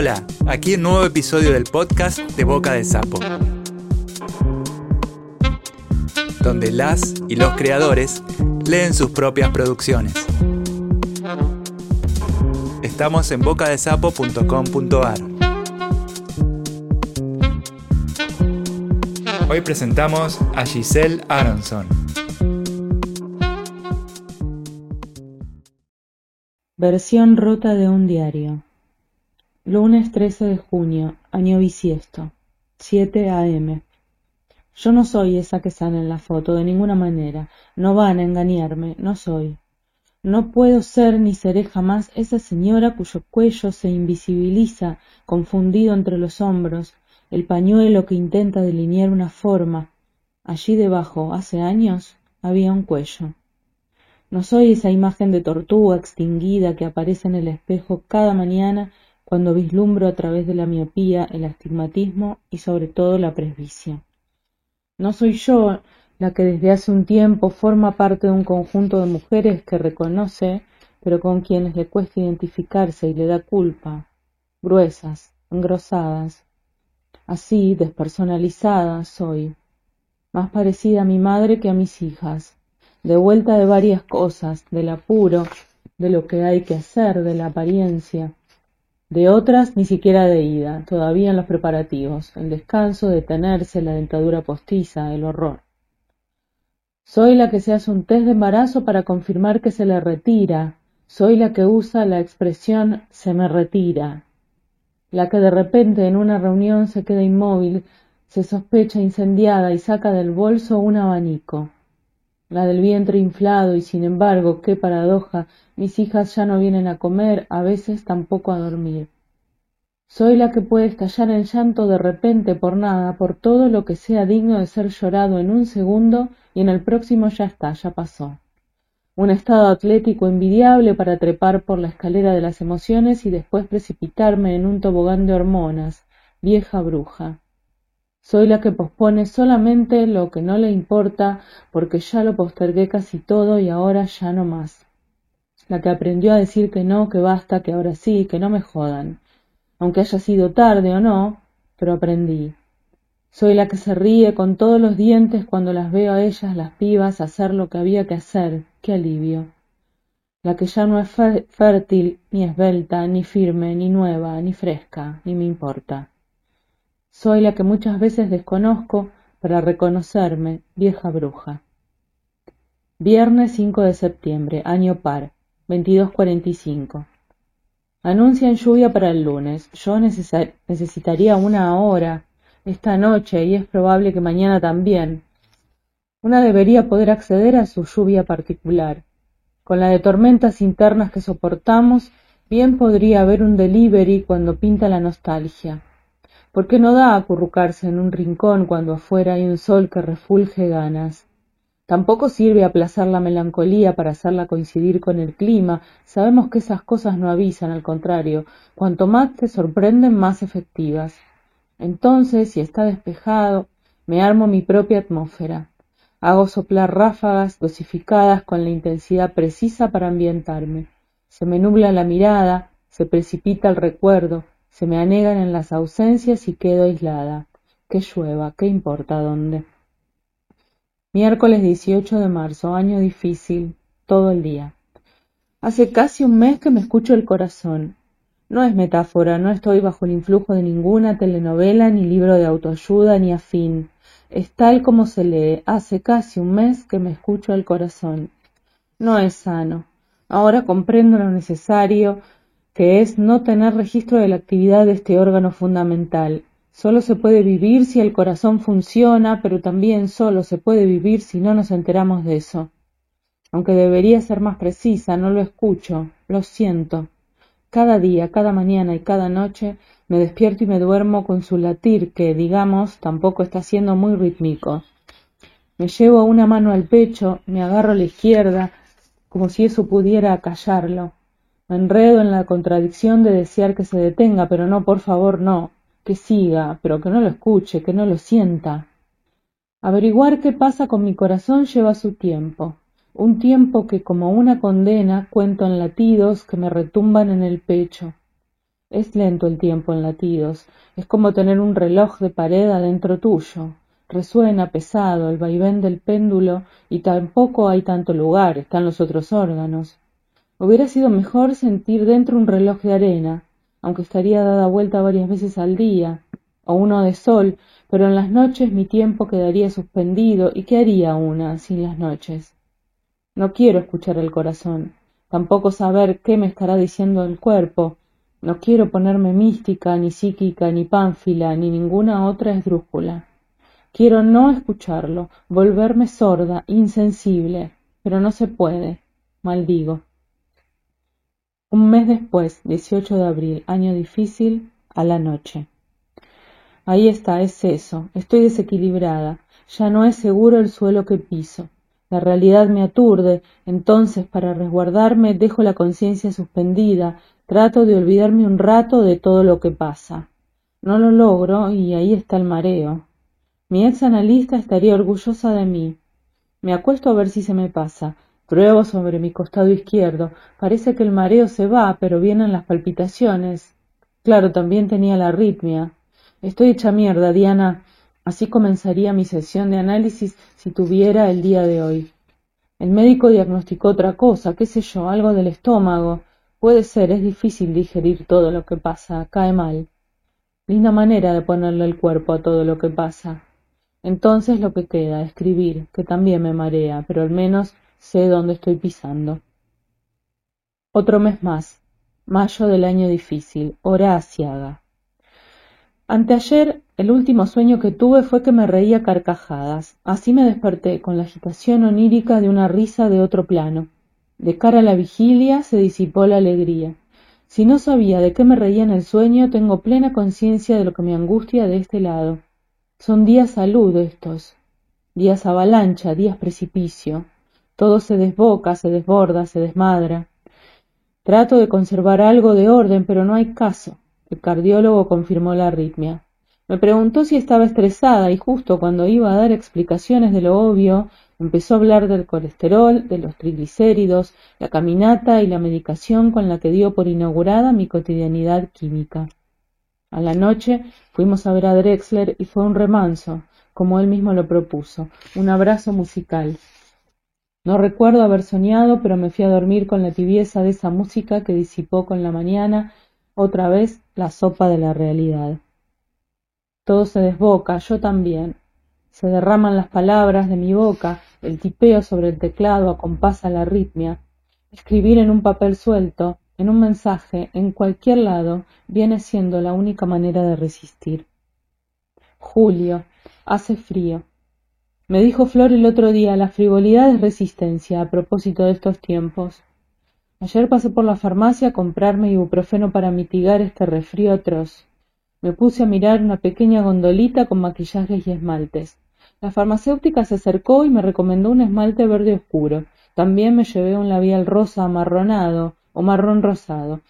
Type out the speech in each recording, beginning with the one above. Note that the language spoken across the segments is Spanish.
Hola, aquí un nuevo episodio del podcast de Boca de Sapo, donde las y los creadores leen sus propias producciones. Estamos en bocadesapo.com.ar. Hoy presentamos a Giselle Aronson. Versión rota de un diario. Lunes 13 de junio, año bisiesto, 7 a.m. Yo no soy esa que sale en la foto, de ninguna manera. No van a engañarme, no soy. No puedo ser ni seré jamás esa señora cuyo cuello se invisibiliza, confundido entre los hombros, el pañuelo que intenta delinear una forma. Allí debajo, hace años, había un cuello. No soy esa imagen de tortuga extinguida que aparece en el espejo cada mañana cuando vislumbro a través de la miopía el astigmatismo y sobre todo la presbicia. No soy yo la que desde hace un tiempo forma parte de un conjunto de mujeres que reconoce, pero con quienes le cuesta identificarse y le da culpa, gruesas, engrosadas. Así, despersonalizada soy, más parecida a mi madre que a mis hijas, de vuelta de varias cosas, del apuro, de lo que hay que hacer, de la apariencia, de otras ni siquiera de ida, todavía en los preparativos, el descanso, detenerse, la dentadura postiza, el horror. Soy la que se hace un test de embarazo para confirmar que se le retira, soy la que usa la expresión se me retira, la que de repente en una reunión se queda inmóvil, se sospecha incendiada y saca del bolso un abanico la del vientre inflado y sin embargo, qué paradoja, mis hijas ya no vienen a comer, a veces tampoco a dormir. Soy la que puede estallar en llanto de repente por nada, por todo lo que sea digno de ser llorado en un segundo y en el próximo ya está, ya pasó. Un estado atlético envidiable para trepar por la escalera de las emociones y después precipitarme en un tobogán de hormonas, vieja bruja. Soy la que pospone solamente lo que no le importa porque ya lo postergué casi todo y ahora ya no más. La que aprendió a decir que no, que basta, que ahora sí, que no me jodan. Aunque haya sido tarde o no, pero aprendí. Soy la que se ríe con todos los dientes cuando las veo a ellas, las pibas, hacer lo que había que hacer. Qué alivio. La que ya no es fértil, ni esbelta, ni firme, ni nueva, ni fresca, ni me importa. Soy la que muchas veces desconozco para reconocerme, vieja bruja. Viernes 5 de septiembre, año par, 22.45. Anuncian lluvia para el lunes. Yo necesitaría una hora esta noche y es probable que mañana también. Una debería poder acceder a su lluvia particular. Con la de tormentas internas que soportamos, bien podría haber un delivery cuando pinta la nostalgia. ¿Por qué no da acurrucarse en un rincón cuando afuera hay un sol que refulge ganas? Tampoco sirve aplazar la melancolía para hacerla coincidir con el clima. Sabemos que esas cosas no avisan, al contrario, cuanto más te sorprenden, más efectivas. Entonces, si está despejado, me armo mi propia atmósfera. Hago soplar ráfagas dosificadas con la intensidad precisa para ambientarme. Se me nubla la mirada, se precipita el recuerdo, se me anegan en las ausencias y quedo aislada. Que llueva, ¿qué importa dónde? Miércoles 18 de marzo, año difícil, todo el día. Hace casi un mes que me escucho el corazón. No es metáfora, no estoy bajo el influjo de ninguna telenovela, ni libro de autoayuda, ni afín. Es tal como se lee. Hace casi un mes que me escucho el corazón. No es sano. Ahora comprendo lo necesario, que es no tener registro de la actividad de este órgano fundamental. Solo se puede vivir si el corazón funciona, pero también solo se puede vivir si no nos enteramos de eso. Aunque debería ser más precisa, no lo escucho, lo siento. Cada día, cada mañana y cada noche me despierto y me duermo con su latir que, digamos, tampoco está siendo muy rítmico. Me llevo una mano al pecho, me agarro a la izquierda, como si eso pudiera acallarlo. Enredo en la contradicción de desear que se detenga, pero no, por favor, no, que siga, pero que no lo escuche, que no lo sienta. Averiguar qué pasa con mi corazón lleva su tiempo, un tiempo que como una condena cuento en latidos que me retumban en el pecho. Es lento el tiempo en latidos, es como tener un reloj de pared adentro tuyo. Resuena pesado el vaivén del péndulo y tampoco hay tanto lugar, están los otros órganos. Hubiera sido mejor sentir dentro un reloj de arena, aunque estaría dada vuelta varias veces al día, o uno de sol, pero en las noches mi tiempo quedaría suspendido, y ¿qué haría una sin las noches? No quiero escuchar el corazón, tampoco saber qué me estará diciendo el cuerpo, no quiero ponerme mística, ni psíquica, ni pánfila, ni ninguna otra esdrújula. Quiero no escucharlo, volverme sorda, insensible, pero no se puede. Maldigo. Un mes después, 18 de abril, año difícil, a la noche. Ahí está, es eso. Estoy desequilibrada. Ya no es seguro el suelo que piso. La realidad me aturde, entonces para resguardarme dejo la conciencia suspendida, Trato de olvidarme un rato de todo lo que pasa. No lo logro y ahí está el mareo. Mi ex analista estaría orgullosa de mí. Me acuesto a ver si se me pasa. Pruebo sobre mi costado izquierdo. Parece que el mareo se va, pero vienen las palpitaciones. Claro, también tenía la arritmia. Estoy hecha mierda, Diana. Así comenzaría mi sesión de análisis si tuviera el día de hoy. El médico diagnosticó otra cosa, qué sé yo, algo del estómago. Puede ser, es difícil digerir todo lo que pasa, cae mal. Linda manera de ponerle el cuerpo a todo lo que pasa. Entonces lo que queda, escribir, que también me marea, pero al menos sé dónde estoy pisando. Otro mes más, mayo del año difícil, hora asiaga. Anteayer, el último sueño que tuve fue que me reía carcajadas. Así me desperté, con la agitación onírica de una risa de otro plano. De cara a la vigilia se disipó la alegría. Si no sabía de qué me reía en el sueño, tengo plena conciencia de lo que me angustia de este lado. Son días salud estos, días avalancha, días precipicio. Todo se desboca, se desborda, se desmadra. Trato de conservar algo de orden, pero no hay caso. El cardiólogo confirmó la arritmia. Me preguntó si estaba estresada y justo cuando iba a dar explicaciones de lo obvio, Empezó a hablar del colesterol, de los triglicéridos, la caminata y la medicación con la que dio por inaugurada mi cotidianidad química. A la noche fuimos a ver a Drexler y fue un remanso, como él mismo lo propuso, un abrazo musical. No recuerdo haber soñado, pero me fui a dormir con la tibieza de esa música que disipó con la mañana otra vez la sopa de la realidad. Todo se desboca, yo también. Se derraman las palabras de mi boca, el tipeo sobre el teclado acompasa la arritmia. Escribir en un papel suelto, en un mensaje, en cualquier lado, viene siendo la única manera de resistir. Julio. Hace frío. Me dijo Flor el otro día, la frivolidad es resistencia a propósito de estos tiempos. Ayer pasé por la farmacia a comprarme ibuprofeno para mitigar este resfrío atroz. Me puse a mirar una pequeña gondolita con maquillajes y esmaltes. La farmacéutica se acercó y me recomendó un esmalte verde oscuro. También me llevé un labial rosa amarronado o marrón rosado.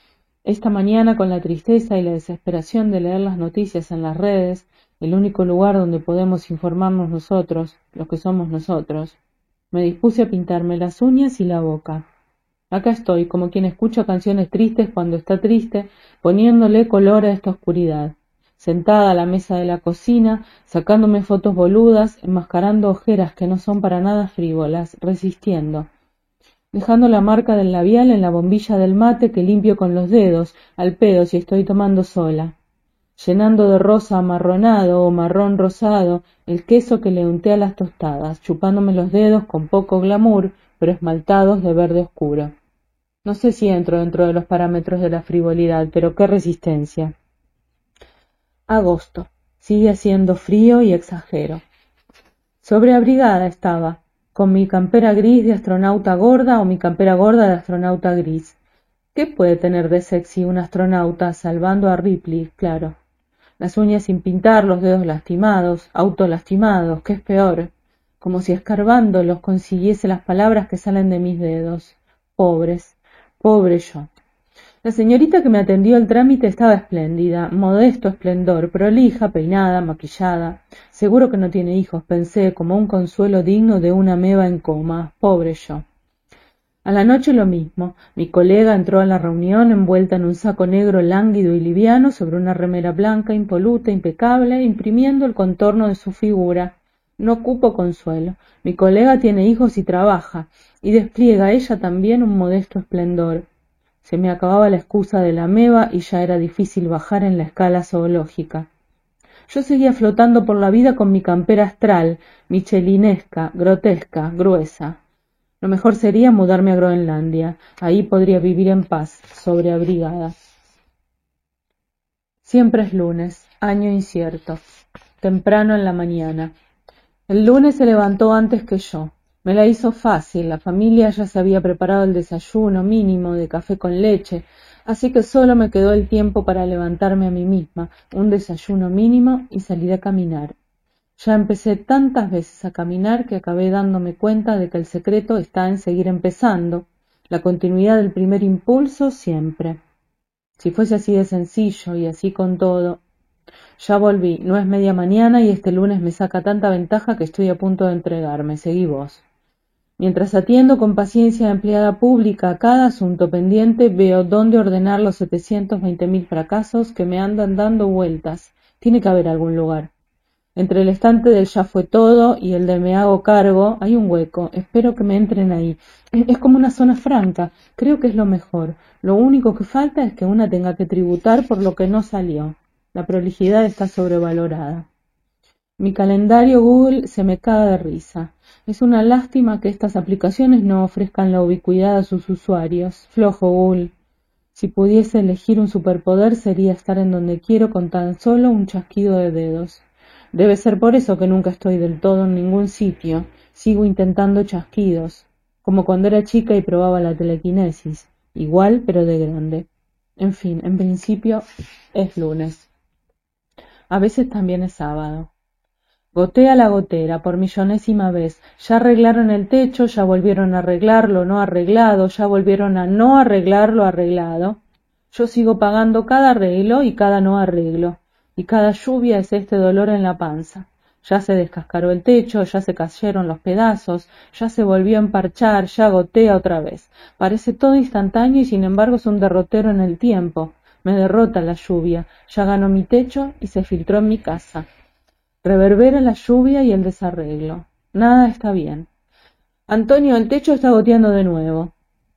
Esta mañana, con la tristeza y la desesperación de leer las noticias en las redes, el único lugar donde podemos informarnos nosotros, los que somos nosotros, me dispuse a pintarme las uñas y la boca. Acá estoy, como quien escucha canciones tristes cuando está triste, poniéndole color a esta oscuridad. Sentada a la mesa de la cocina, sacándome fotos boludas, enmascarando ojeras que no son para nada frívolas, resistiendo, dejando la marca del labial en la bombilla del mate que limpio con los dedos, al pedo si estoy tomando sola, llenando de rosa amarronado o marrón rosado el queso que le unté a las tostadas, chupándome los dedos con poco glamour, pero esmaltados de verde oscuro. No sé si entro dentro de los parámetros de la frivolidad, pero qué resistencia. Agosto. Sigue haciendo frío y exagero. Sobreabrigada estaba, con mi campera gris de astronauta gorda o mi campera gorda de astronauta gris. ¿Qué puede tener de sexy un astronauta salvando a Ripley, claro? Las uñas sin pintar, los dedos lastimados, autolastimados, ¿qué es peor? Como si escarbándolos consiguiese las palabras que salen de mis dedos. Pobres, pobre yo. La señorita que me atendió el trámite estaba espléndida, modesto esplendor, prolija, peinada, maquillada. Seguro que no tiene hijos, pensé, como un consuelo digno de una meba en coma. Pobre yo. A la noche lo mismo. Mi colega entró a la reunión envuelta en un saco negro lánguido y liviano sobre una remera blanca, impoluta, impecable, imprimiendo el contorno de su figura. No cupo consuelo. Mi colega tiene hijos y trabaja, y despliega ella también un modesto esplendor. Se me acababa la excusa de la meba y ya era difícil bajar en la escala zoológica. Yo seguía flotando por la vida con mi campera astral, michelinesca, grotesca, gruesa. Lo mejor sería mudarme a Groenlandia. Ahí podría vivir en paz, sobreabrigada. Siempre es lunes, año incierto. Temprano en la mañana. El lunes se levantó antes que yo. Me la hizo fácil, la familia ya se había preparado el desayuno mínimo de café con leche, así que solo me quedó el tiempo para levantarme a mí misma, un desayuno mínimo y salir a caminar. Ya empecé tantas veces a caminar que acabé dándome cuenta de que el secreto está en seguir empezando, la continuidad del primer impulso siempre. Si fuese así de sencillo y así con todo. Ya volví, no es media mañana y este lunes me saca tanta ventaja que estoy a punto de entregarme. Seguí vos. Mientras atiendo con paciencia a empleada pública cada asunto pendiente, veo dónde ordenar los setecientos veinte mil fracasos que me andan dando vueltas. Tiene que haber algún lugar. Entre el estante del ya fue todo y el de me hago cargo hay un hueco. Espero que me entren ahí. Es como una zona franca. Creo que es lo mejor. Lo único que falta es que una tenga que tributar por lo que no salió. La prolijidad está sobrevalorada. Mi calendario Google se me cae de risa. Es una lástima que estas aplicaciones no ofrezcan la ubicuidad a sus usuarios. Flojo Google. Si pudiese elegir un superpoder sería estar en donde quiero con tan solo un chasquido de dedos. Debe ser por eso que nunca estoy del todo en ningún sitio. Sigo intentando chasquidos, como cuando era chica y probaba la telequinesis. Igual, pero de grande. En fin, en principio es lunes. A veces también es sábado. Gotea la gotera por millonésima vez. Ya arreglaron el techo, ya volvieron a arreglarlo no arreglado, ya volvieron a no arreglarlo arreglado. Yo sigo pagando cada arreglo y cada no arreglo y cada lluvia es este dolor en la panza. Ya se descascaró el techo, ya se cayeron los pedazos, ya se volvió a emparchar, ya gotea otra vez. Parece todo instantáneo y sin embargo es un derrotero en el tiempo. Me derrota la lluvia, ya ganó mi techo y se filtró en mi casa. Reverbera la lluvia y el desarreglo. Nada está bien. Antonio, el techo está goteando de nuevo.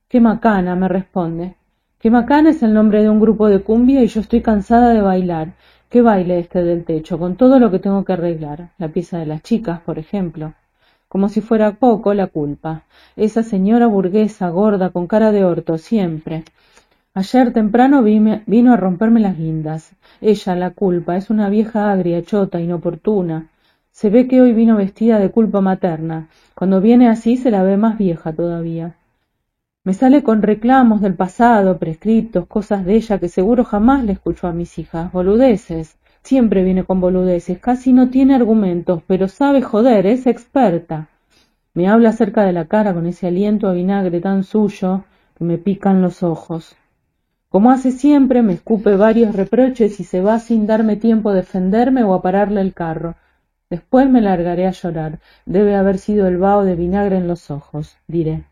Qué macana, me responde. Qué macana es el nombre de un grupo de cumbia y yo estoy cansada de bailar. ¿Qué baile este del techo? Con todo lo que tengo que arreglar. La pieza de las chicas, por ejemplo. Como si fuera poco la culpa. Esa señora burguesa, gorda, con cara de orto, siempre. Ayer temprano vino a romperme las guindas. Ella, la culpa, es una vieja agria, chota, inoportuna. Se ve que hoy vino vestida de culpa materna. Cuando viene así se la ve más vieja todavía. Me sale con reclamos del pasado, prescriptos, cosas de ella que seguro jamás le escuchó a mis hijas. Boludeces. Siempre viene con boludeces. Casi no tiene argumentos, pero sabe joder, es experta. Me habla acerca de la cara con ese aliento a vinagre tan suyo que me pican los ojos. Como hace siempre, me escupe varios reproches y se va sin darme tiempo a defenderme o a pararle el carro. Después me largaré a llorar. Debe haber sido el vaho de vinagre en los ojos, diré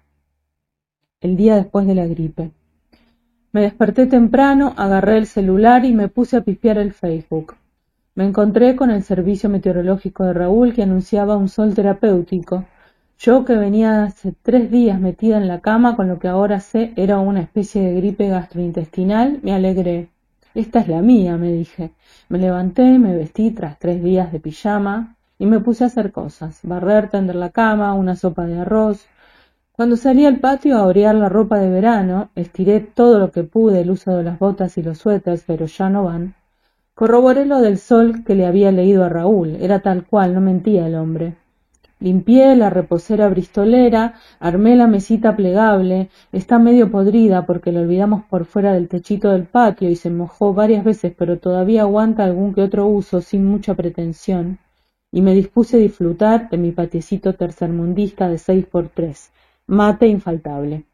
el día después de la gripe. Me desperté temprano, agarré el celular y me puse a pispear el Facebook. Me encontré con el servicio meteorológico de Raúl que anunciaba un sol terapéutico. Yo que venía hace tres días metida en la cama con lo que ahora sé era una especie de gripe gastrointestinal, me alegré. Esta es la mía, me dije. Me levanté, me vestí tras tres días de pijama y me puse a hacer cosas. Barrer, tender la cama, una sopa de arroz, cuando salí al patio a orear la ropa de verano, estiré todo lo que pude el uso de las botas y los suéteres, pero ya no van. Corroboré lo del sol que le había leído a Raúl, era tal cual, no mentía el hombre. Limpié la reposera bristolera, armé la mesita plegable, está medio podrida porque la olvidamos por fuera del techito del patio y se mojó varias veces, pero todavía aguanta algún que otro uso sin mucha pretensión. Y me dispuse a disfrutar de mi patiecito tercermundista de seis por tres Mate infaltable.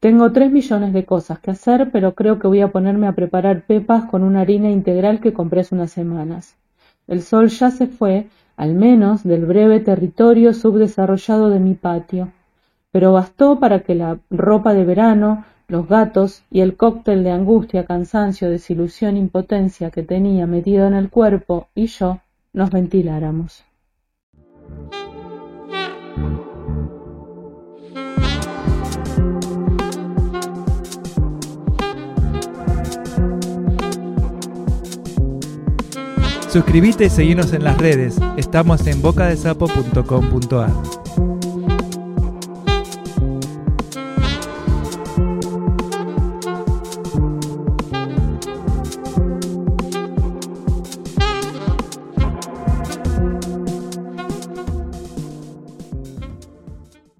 Tengo tres millones de cosas que hacer, pero creo que voy a ponerme a preparar pepas con una harina integral que compré hace unas semanas. El sol ya se fue, al menos del breve territorio subdesarrollado de mi patio. pero bastó para que la ropa de verano, los gatos y el cóctel de angustia, cansancio, desilusión, impotencia que tenía metido en el cuerpo y yo nos ventiláramos. Suscríbete y seguinos en las redes. Estamos en bocadesapo.com.ar.